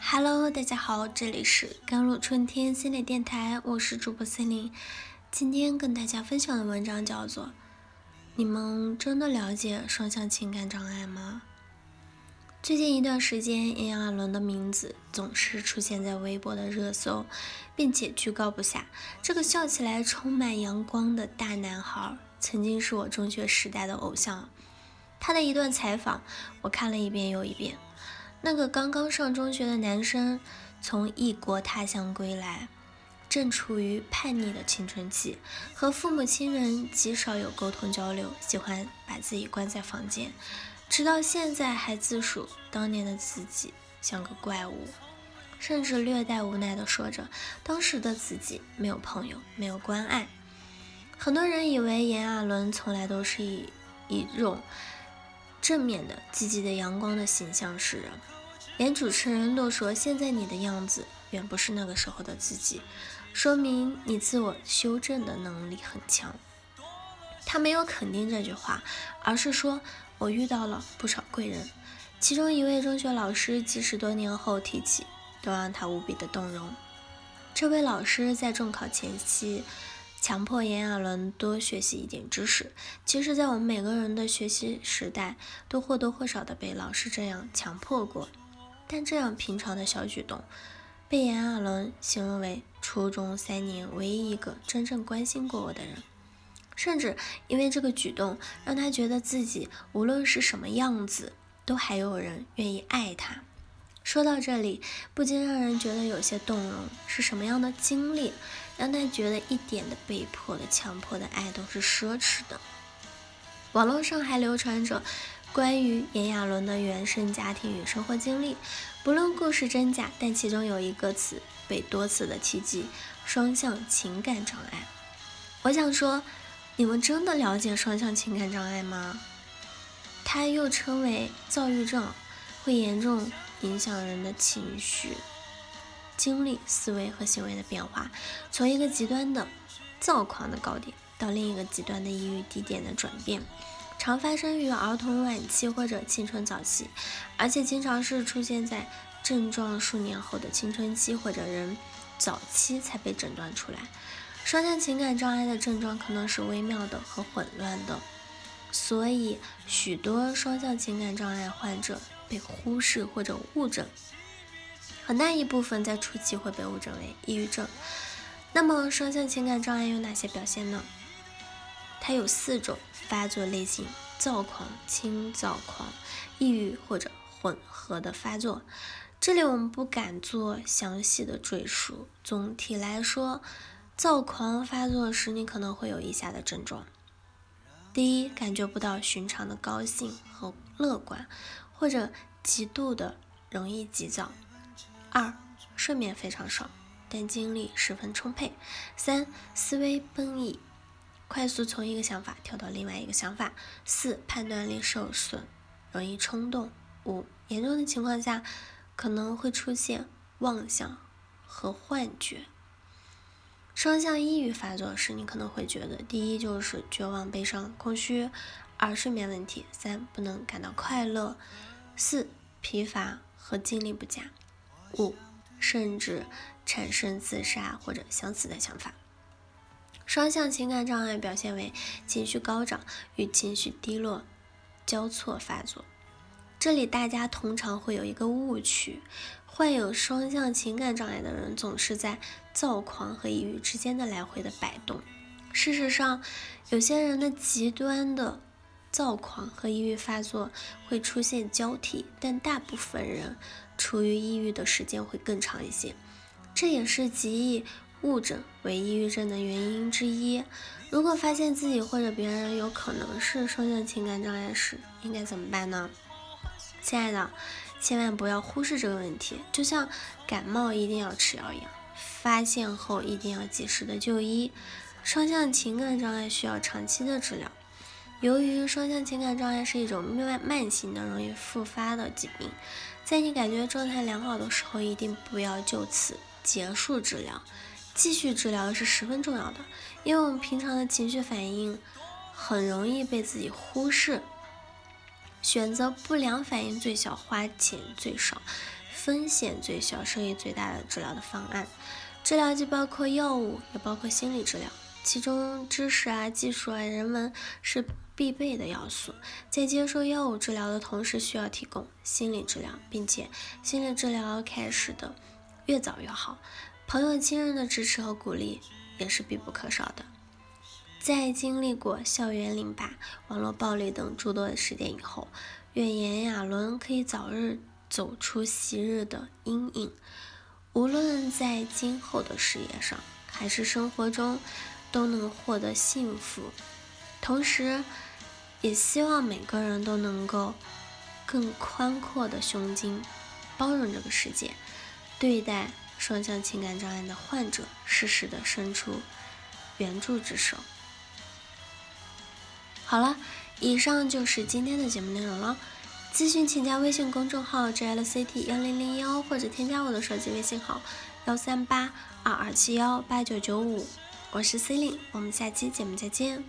Hello，大家好，这里是甘露春天心理电台，我是主播森林。今天跟大家分享的文章叫做《你们真的了解双向情感障碍吗》。最近一段时间，炎亚纶的名字总是出现在微博的热搜，并且居高不下。这个笑起来充满阳光的大男孩，曾经是我中学时代的偶像。他的一段采访，我看了一遍又一遍。那个刚刚上中学的男生，从异国他乡归来，正处于叛逆的青春期，和父母亲人极少有沟通交流，喜欢把自己关在房间，直到现在还自述当年的自己像个怪物，甚至略带无奈地说着当时的自己没有朋友，没有关爱。很多人以为炎亚纶从来都是以一种正面的、积极的、阳光的形象示人。连主持人都说，现在你的样子远不是那个时候的自己，说明你自我修正的能力很强。他没有肯定这句话，而是说我遇到了不少贵人，其中一位中学老师，即使多年后提起，都让他无比的动容。这位老师在中考前夕，强迫炎亚纶多学习一点知识。其实，在我们每个人的学习时代，都或多或少的被老师这样强迫过。但这样平常的小举动，被炎亚纶形容为初中三年唯一一个真正关心过我的人，甚至因为这个举动，让他觉得自己无论是什么样子，都还有人愿意爱他。说到这里，不禁让人觉得有些动容。是什么样的经历，让他觉得一点的被迫的、强迫的爱都是奢侈的？网络上还流传着。关于炎亚纶的原生家庭与生活经历，不论故事真假，但其中有一个词被多次的提及：双向情感障碍。我想说，你们真的了解双向情感障碍吗？它又称为躁郁症，会严重影响人的情绪、精力、思维和行为的变化，从一个极端的躁狂的高点到另一个极端的抑郁低点的转变。常发生于儿童晚期或者青春早期，而且经常是出现在症状数年后的青春期或者人早期才被诊断出来。双向情感障碍的症状可能是微妙的和混乱的，所以许多双向情感障碍患者被忽视或者误诊，很大一部分在初期会被误诊为抑郁症。那么双向情感障碍有哪些表现呢？它有四种发作类型：躁狂、轻躁狂、抑郁或者混合的发作。这里我们不敢做详细的赘述。总体来说，躁狂发作时，你可能会有以下的症状：第一，感觉不到寻常的高兴和乐观，或者极度的容易急躁；二，睡眠非常少，但精力十分充沛；三，思维奔逸。快速从一个想法跳到另外一个想法。四、判断力受损，容易冲动。五、严重的情况下可能会出现妄想和幻觉。双向抑郁发作时，你可能会觉得，第一就是绝望、悲伤、空虚；二、睡眠问题；三、不能感到快乐；四、疲乏和精力不佳；五、甚至产生自杀或者想死的想法。双向情感障碍表现为情绪高涨与情绪低落交错发作。这里大家通常会有一个误区：患有双向情感障碍的人总是在躁狂和抑郁之间的来回的摆动。事实上，有些人的极端的躁狂和抑郁发作会出现交替，但大部分人处于抑郁的时间会更长一些。这也是极易。误诊为抑郁症的原因之一。如果发现自己或者别人有可能是双向情感障碍时，应该怎么办呢？亲爱的，千万不要忽视这个问题。就像感冒一定要吃药一样，发现后一定要及时的就医。双向情感障碍需要长期的治疗。由于双向情感障碍是一种慢慢性的、容易复发的疾病，在你感觉状态良好的时候，一定不要就此结束治疗。继续治疗是十分重要的，因为我们平常的情绪反应很容易被自己忽视，选择不良反应最小，花钱最少，风险最小、收益最大的治疗的方案。治疗既包括药物，也包括心理治疗，其中知识啊、技术啊、人文是必备的要素。在接受药物治疗的同时，需要提供心理治疗，并且心理治疗开始的越早越好。朋友、亲人的支持和鼓励也是必不可少的。在经历过校园凌霸、网络暴力等诸多的事件以后，愿炎亚纶可以早日走出昔日的阴影。无论在今后的事业上，还是生活中，都能获得幸福。同时，也希望每个人都能够更宽阔的胸襟，包容这个世界，对待双向情感障碍的患者，适时的伸出援助之手。好了，以上就是今天的节目内容了。咨询请加微信公众号 jlct 幺零零幺，或者添加我的手机微信号幺三八二二七幺八九九五，我是 C 琳，我们下期节目再见。